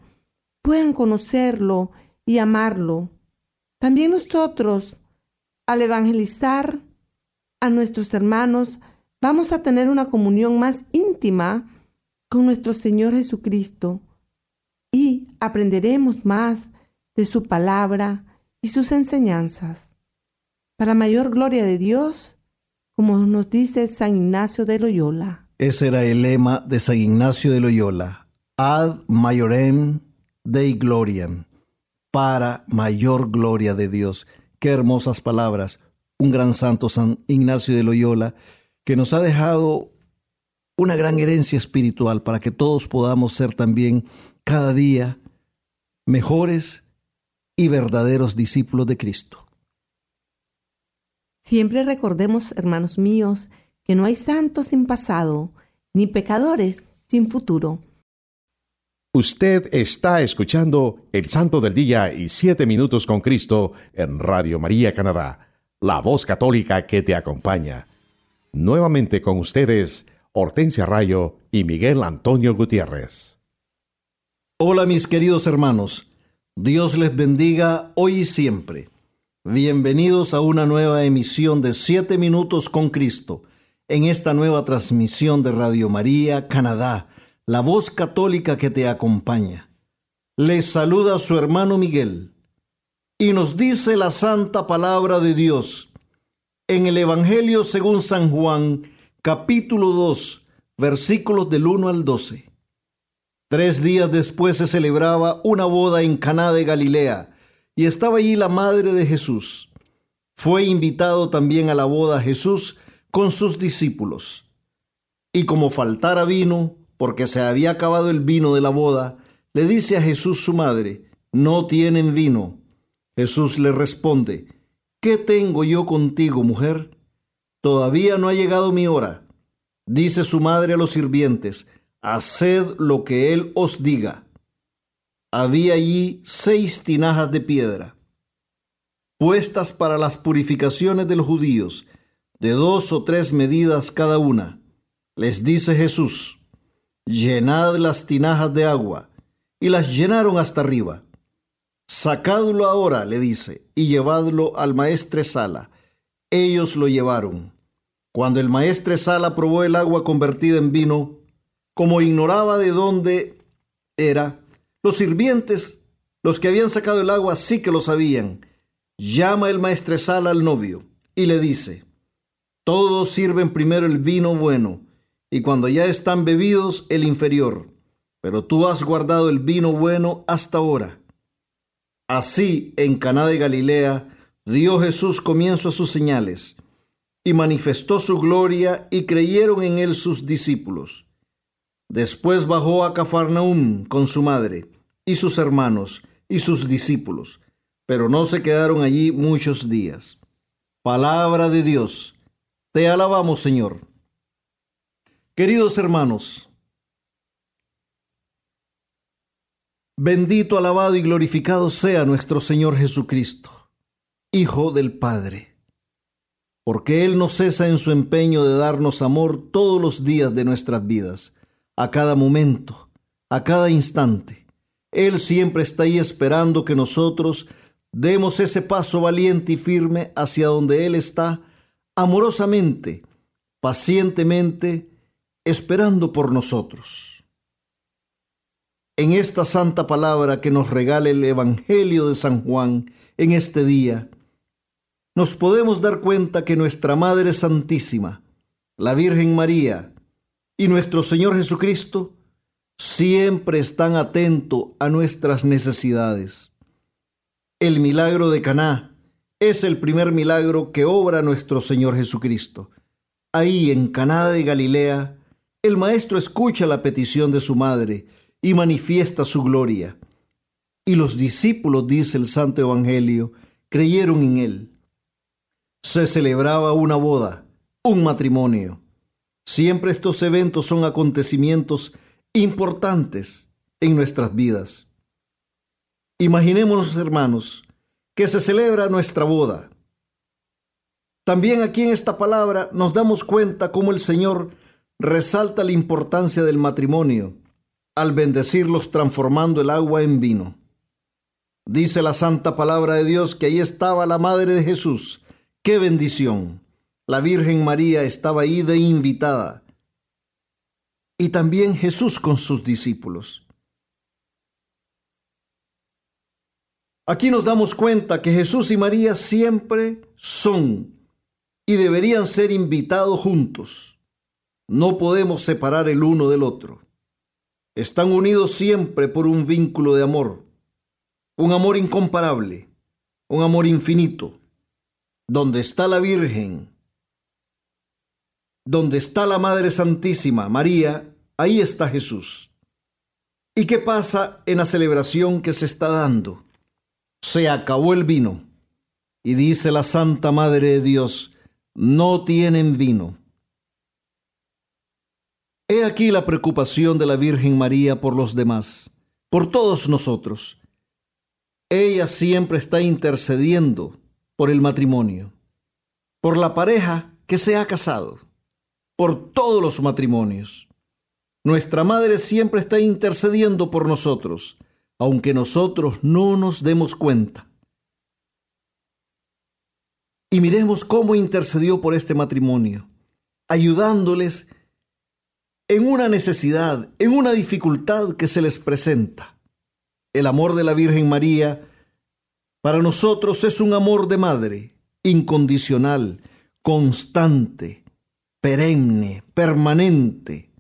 S3: puedan conocerlo y amarlo. También nosotros, al evangelizar a nuestros hermanos, vamos a tener una comunión más íntima con nuestro Señor Jesucristo y aprenderemos más de su palabra y sus enseñanzas. Para mayor gloria de Dios, como nos dice San Ignacio de Loyola.
S2: Ese era el lema de San Ignacio de Loyola. Ad majorem Dei gloriam. Para mayor gloria de Dios. Qué hermosas palabras. Un gran santo San Ignacio de Loyola que nos ha dejado una gran herencia espiritual para que todos podamos ser también cada día mejores y verdaderos discípulos de Cristo.
S3: Siempre recordemos, hermanos míos, que no hay santos sin pasado, ni pecadores sin futuro.
S4: Usted está escuchando El Santo del Día y Siete Minutos con Cristo en Radio María Canadá, la voz católica que te acompaña. Nuevamente con ustedes, Hortensia Rayo y Miguel Antonio Gutiérrez.
S2: Hola mis queridos hermanos, Dios les bendiga hoy y siempre. Bienvenidos a una nueva emisión de Siete Minutos con Cristo, en esta nueva transmisión de Radio María Canadá, la voz católica que te acompaña. Les saluda su hermano Miguel y nos dice la santa palabra de Dios en el Evangelio según San Juan, capítulo 2, versículos del 1 al 12. Tres días después se celebraba una boda en Caná de Galilea, y estaba allí la madre de Jesús. Fue invitado también a la boda Jesús con sus discípulos. Y como faltara vino, porque se había acabado el vino de la boda, le dice a Jesús su madre, no tienen vino. Jesús le responde, ¿qué tengo yo contigo, mujer? Todavía no ha llegado mi hora. Dice su madre a los sirvientes, haced lo que él os diga. Había allí seis tinajas de piedra, puestas para las purificaciones de los judíos, de dos o tres medidas cada una. Les dice Jesús, llenad las tinajas de agua, y las llenaron hasta arriba. Sacadlo ahora, le dice, y llevadlo al maestre Sala. Ellos lo llevaron. Cuando el maestre Sala probó el agua convertida en vino, como ignoraba de dónde era, los sirvientes, los que habían sacado el agua, sí que lo sabían. Llama el maestre Sala al novio y le dice, todos sirven primero el vino bueno, y cuando ya están bebidos el inferior, pero tú has guardado el vino bueno hasta ahora. Así, en Caná de Galilea, dio Jesús comienzo a sus señales y manifestó su gloria y creyeron en él sus discípulos. Después bajó a Cafarnaum con su madre y sus hermanos y sus discípulos, pero no se quedaron allí muchos días. Palabra de Dios, te alabamos Señor. Queridos hermanos, bendito, alabado y glorificado sea nuestro Señor Jesucristo, Hijo del Padre porque Él no cesa en su empeño de darnos amor todos los días de nuestras vidas, a cada momento, a cada instante. Él siempre está ahí esperando que nosotros demos ese paso valiente y firme hacia donde Él está, amorosamente, pacientemente, esperando por nosotros. En esta santa palabra que nos regala el Evangelio de San Juan en este día, nos podemos dar cuenta que nuestra Madre Santísima, la Virgen María y nuestro Señor Jesucristo siempre están atentos a nuestras necesidades. El milagro de Caná es el primer milagro que obra nuestro Señor Jesucristo. Ahí en Caná de Galilea, el maestro escucha la petición de su madre y manifiesta su gloria. Y los discípulos, dice el Santo Evangelio, creyeron en él. Se celebraba una boda, un matrimonio. Siempre estos eventos son acontecimientos importantes en nuestras vidas. Imaginémonos, hermanos, que se celebra nuestra boda. También aquí en esta palabra nos damos cuenta cómo el Señor resalta la importancia del matrimonio al bendecirlos transformando el agua en vino. Dice la santa palabra de Dios que ahí estaba la madre de Jesús. ¡Qué bendición! La Virgen María estaba ahí de invitada. Y también Jesús con sus discípulos. Aquí nos damos cuenta que Jesús y María siempre son y deberían ser invitados juntos. No podemos separar el uno del otro. Están unidos siempre por un vínculo de amor, un amor incomparable, un amor infinito. Donde está la Virgen, donde está la Madre Santísima, María, ahí está Jesús. ¿Y qué pasa en la celebración que se está dando? Se acabó el vino. Y dice la Santa Madre de Dios, no tienen vino. He aquí la preocupación de la Virgen María por los demás, por todos nosotros. Ella siempre está intercediendo por el matrimonio, por la pareja que se ha casado, por todos los matrimonios. Nuestra Madre siempre está intercediendo por nosotros, aunque nosotros no nos demos cuenta. Y miremos cómo intercedió por este matrimonio, ayudándoles en una necesidad, en una dificultad que se les presenta. El amor de la Virgen María para nosotros es un amor de madre, incondicional, constante, perenne, permanente.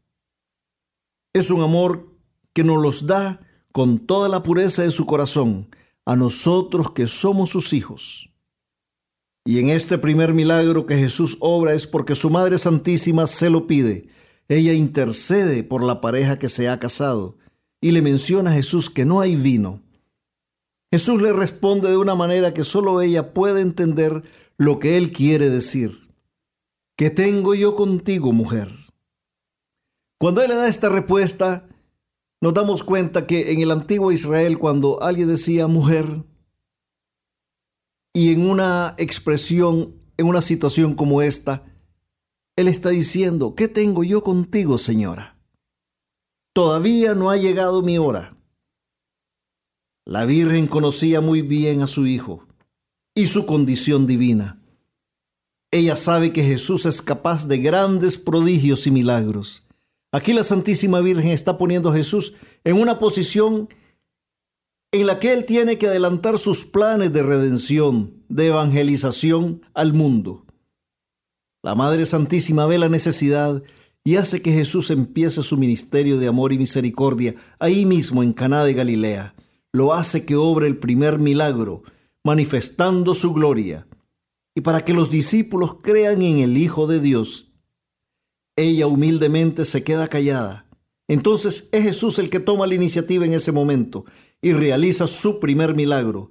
S2: Es un amor que nos los da con toda la pureza de su corazón a nosotros que somos sus hijos. Y en este primer milagro que Jesús obra es porque su Madre Santísima se lo pide ella intercede por la pareja que se ha casado y le menciona a Jesús que no hay vino. Jesús le responde de una manera que solo ella puede entender lo que él quiere decir. ¿Qué tengo yo contigo, mujer? Cuando él le da esta respuesta, nos damos cuenta que en el antiguo Israel, cuando alguien decía mujer, y en una expresión, en una situación como esta, él está diciendo, ¿qué tengo yo contigo, señora? Todavía no ha llegado mi hora. La Virgen conocía muy bien a su Hijo y su condición divina. Ella sabe que Jesús es capaz de grandes prodigios y milagros. Aquí la Santísima Virgen está poniendo a Jesús en una posición en la que Él tiene que adelantar sus planes de redención, de evangelización al mundo. La Madre Santísima ve la necesidad y hace que Jesús empiece su ministerio de amor y misericordia ahí mismo en Caná de Galilea. Lo hace que obre el primer milagro, manifestando su gloria, y para que los discípulos crean en el Hijo de Dios. Ella humildemente se queda callada. Entonces es Jesús el que toma la iniciativa en ese momento y realiza su primer milagro.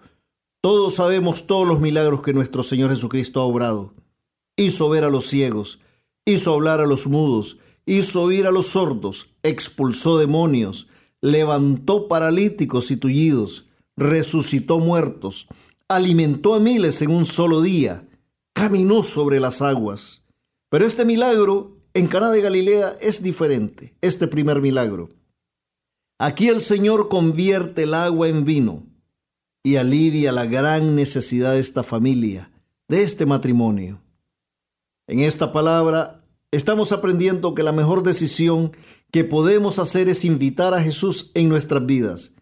S2: Todos sabemos todos los milagros que nuestro Señor Jesucristo ha obrado hizo ver a los ciegos, hizo hablar a los mudos, hizo oír a los sordos, expulsó demonios, levantó paralíticos y tullidos, resucitó muertos, alimentó a miles en un solo día, caminó sobre las aguas. Pero este milagro en Caná de Galilea es diferente, este primer milagro. Aquí el Señor convierte el agua en vino y alivia la gran necesidad de esta familia, de este matrimonio. En esta palabra estamos aprendiendo que la mejor decisión que podemos hacer es invitar a Jesús en nuestras vidas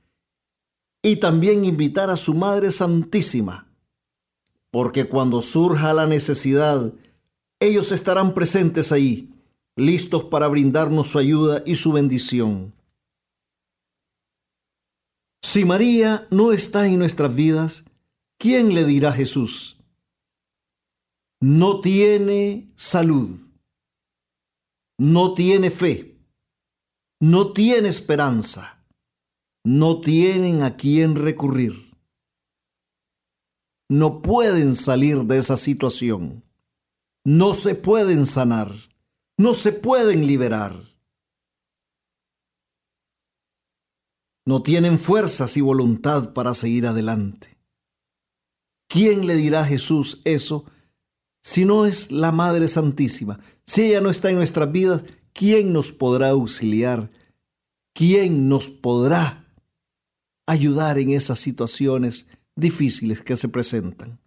S2: y también invitar a su Madre Santísima. porque cuando surja la necesidad, ellos estarán presentes ahí, listos para brindarnos su ayuda y su bendición. Si María no está en nuestras vidas, ¿quién le dirá Jesús? No tiene salud, no tiene fe, no tiene esperanza, no tienen a quién recurrir. No pueden salir de esa situación. No se pueden sanar. No se pueden liberar. no tienen fuerzas y voluntad para seguir adelante. ¿Quién le dirá a Jesús eso si no es la Madre Santísima? Si ella no está en nuestras vidas, ¿quién nos podrá auxiliar? ¿Quién nos podrá ayudar en esas situaciones difíciles que se presentan?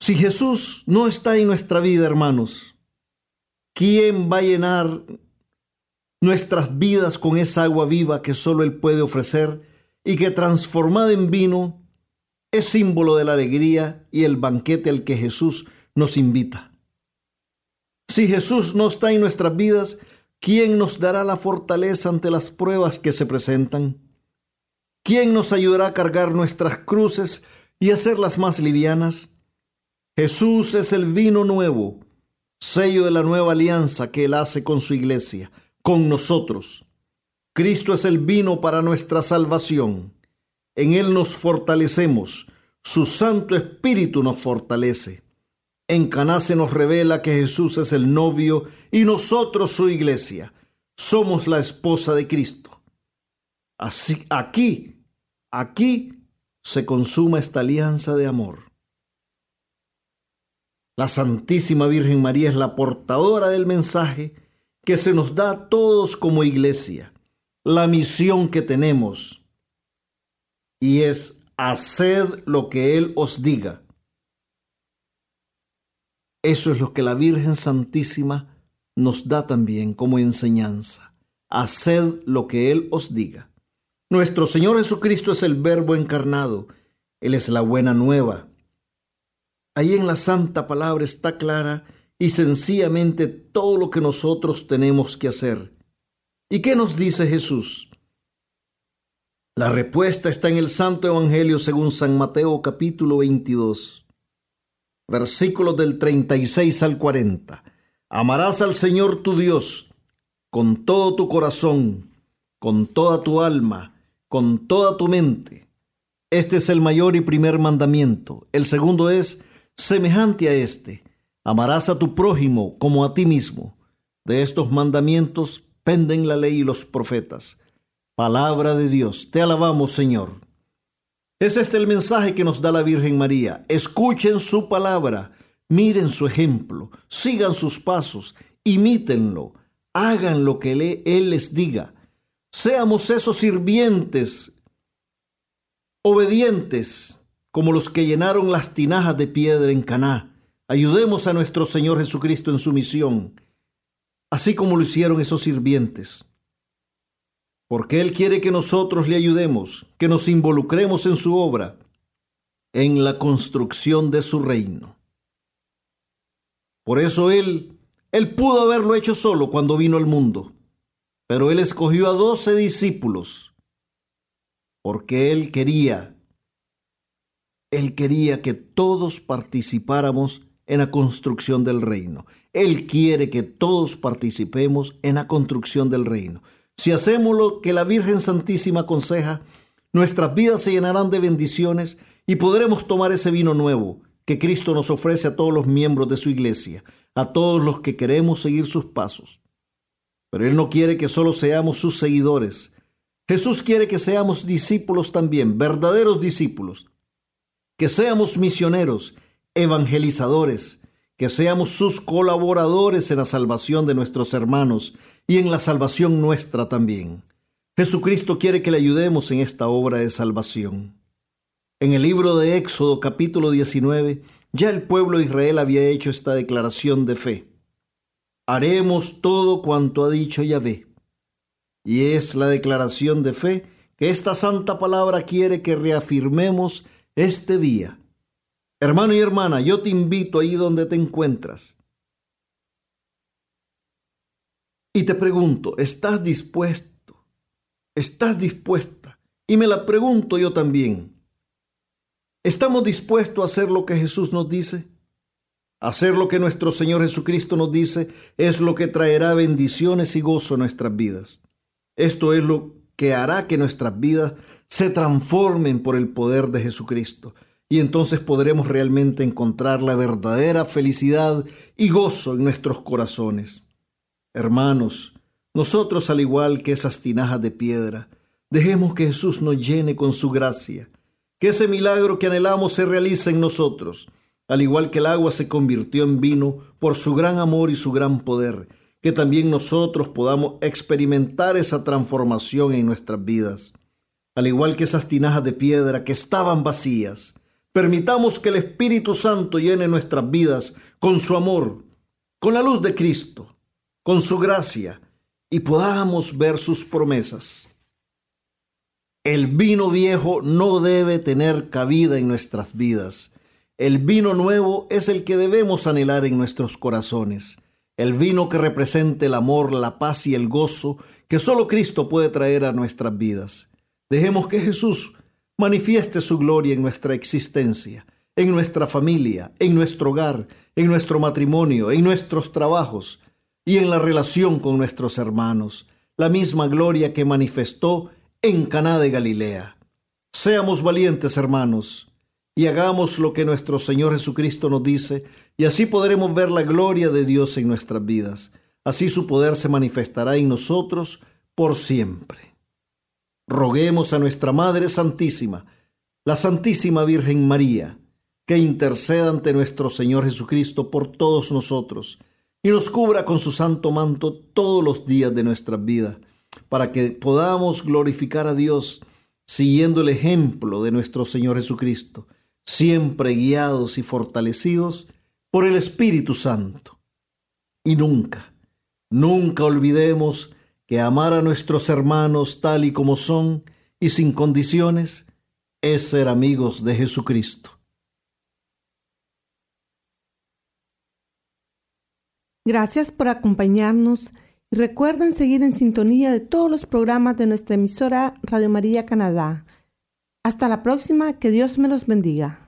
S2: Si Jesús no está en nuestra vida, hermanos, ¿quién va a llenar nuestras vidas con esa agua viva que solo Él puede ofrecer y que transformada en vino es símbolo de la alegría y el banquete al que Jesús nos invita. Si Jesús no está en nuestras vidas, ¿quién nos dará la fortaleza ante las pruebas que se presentan? ¿Quién nos ayudará a cargar nuestras cruces y hacerlas más livianas? Jesús es el vino nuevo, sello de la nueva alianza que Él hace con su iglesia con nosotros. Cristo es el vino para nuestra salvación. En Él nos fortalecemos. Su Santo Espíritu nos fortalece. En Caná se nos revela que Jesús es el novio y nosotros su iglesia. Somos la esposa de Cristo. Así, aquí, aquí se consuma esta alianza de amor. La Santísima Virgen María es la portadora del mensaje que se nos da a todos como iglesia, la misión que tenemos, y es haced lo que Él os diga. Eso es lo que la Virgen Santísima nos da también como enseñanza. Haced lo que Él os diga. Nuestro Señor Jesucristo es el Verbo encarnado. Él es la buena nueva. Ahí en la Santa Palabra está clara y sencillamente todo lo que nosotros tenemos que hacer. ¿Y qué nos dice Jesús? La respuesta está en el Santo Evangelio según San Mateo capítulo 22, versículos del 36 al 40. Amarás al Señor tu Dios con todo tu corazón, con toda tu alma, con toda tu mente. Este es el mayor y primer mandamiento. El segundo es semejante a este Amarás a tu prójimo como a ti mismo. De estos mandamientos penden la ley y los profetas. Palabra de Dios, te alabamos Señor. Es este el mensaje que nos da la Virgen María. Escuchen su palabra, miren su ejemplo, sigan sus pasos, imítenlo, hagan lo que Él les diga. Seamos esos sirvientes obedientes como los que llenaron las tinajas de piedra en Caná Ayudemos a nuestro Señor Jesucristo en su misión, así como lo hicieron esos sirvientes. Porque Él quiere que nosotros le ayudemos, que nos involucremos en su obra, en la construcción de su reino. Por eso Él, Él pudo haberlo hecho solo cuando vino al mundo, pero Él escogió a doce discípulos, porque Él quería, Él quería que todos participáramos en la construcción del reino. Él quiere que todos participemos en la construcción del reino. Si hacemos lo que la Virgen Santísima aconseja, nuestras vidas se llenarán de bendiciones y podremos tomar ese vino nuevo que Cristo nos ofrece a todos los miembros de su iglesia, a todos los que queremos seguir sus pasos. Pero Él no quiere que solo seamos sus seguidores. Jesús quiere que seamos discípulos también, verdaderos discípulos, que seamos misioneros evangelizadores, que seamos sus colaboradores en la salvación de nuestros hermanos y en la salvación nuestra también. Jesucristo quiere que le ayudemos en esta obra de salvación. En el libro de Éxodo capítulo 19, ya el pueblo de Israel había hecho esta declaración de fe. Haremos todo cuanto ha dicho Yahvé. Y es la declaración de fe que esta santa palabra quiere que reafirmemos este día. Hermano y hermana, yo te invito ahí donde te encuentras. Y te pregunto, ¿estás dispuesto? ¿Estás dispuesta? Y me la pregunto yo también. ¿Estamos dispuestos a hacer lo que Jesús nos dice? Hacer lo que nuestro Señor Jesucristo nos dice es lo que traerá bendiciones y gozo a nuestras vidas. Esto es lo que hará que nuestras vidas se transformen por el poder de Jesucristo. Y entonces podremos realmente encontrar la verdadera felicidad y gozo en nuestros corazones. Hermanos, nosotros al igual que esas tinajas de piedra, dejemos que Jesús nos llene con su gracia, que ese milagro que anhelamos se realice en nosotros, al igual que el agua se convirtió en vino por su gran amor y su gran poder, que también nosotros podamos experimentar esa transformación en nuestras vidas. Al igual que esas tinajas de piedra que estaban vacías, permitamos que el Espíritu Santo llene nuestras vidas con su amor, con la luz de Cristo, con su gracia, y podamos ver sus promesas. El vino viejo no debe tener cabida en nuestras vidas. El vino nuevo es el que debemos anhelar en nuestros corazones el vino que representa el amor, la paz y el gozo que solo Cristo puede traer a nuestras vidas. Dejemos que Jesús manifieste su gloria en nuestra existencia, en nuestra familia, en nuestro hogar, en nuestro matrimonio, en nuestros trabajos y en la relación con nuestros hermanos, la misma gloria que manifestó en Caná de Galilea. Seamos valientes, hermanos, y hagamos lo que nuestro Señor Jesucristo nos dice, y así podremos ver la gloria de Dios en nuestras vidas. Así su poder se manifestará en nosotros por siempre. Roguemos a nuestra Madre Santísima, la Santísima Virgen María, que interceda ante nuestro Señor Jesucristo por todos nosotros y nos cubra con su santo manto todos los días de nuestra vida, para que podamos glorificar a Dios siguiendo el ejemplo de nuestro Señor Jesucristo siempre guiados y fortalecidos por el Espíritu Santo. Y nunca, nunca olvidemos que amar a nuestros hermanos tal y como son y sin condiciones es ser amigos de Jesucristo.
S3: Gracias por acompañarnos y recuerden seguir en sintonía de todos los programas de nuestra emisora Radio María Canadá. Hasta la próxima, que Dios me los bendiga.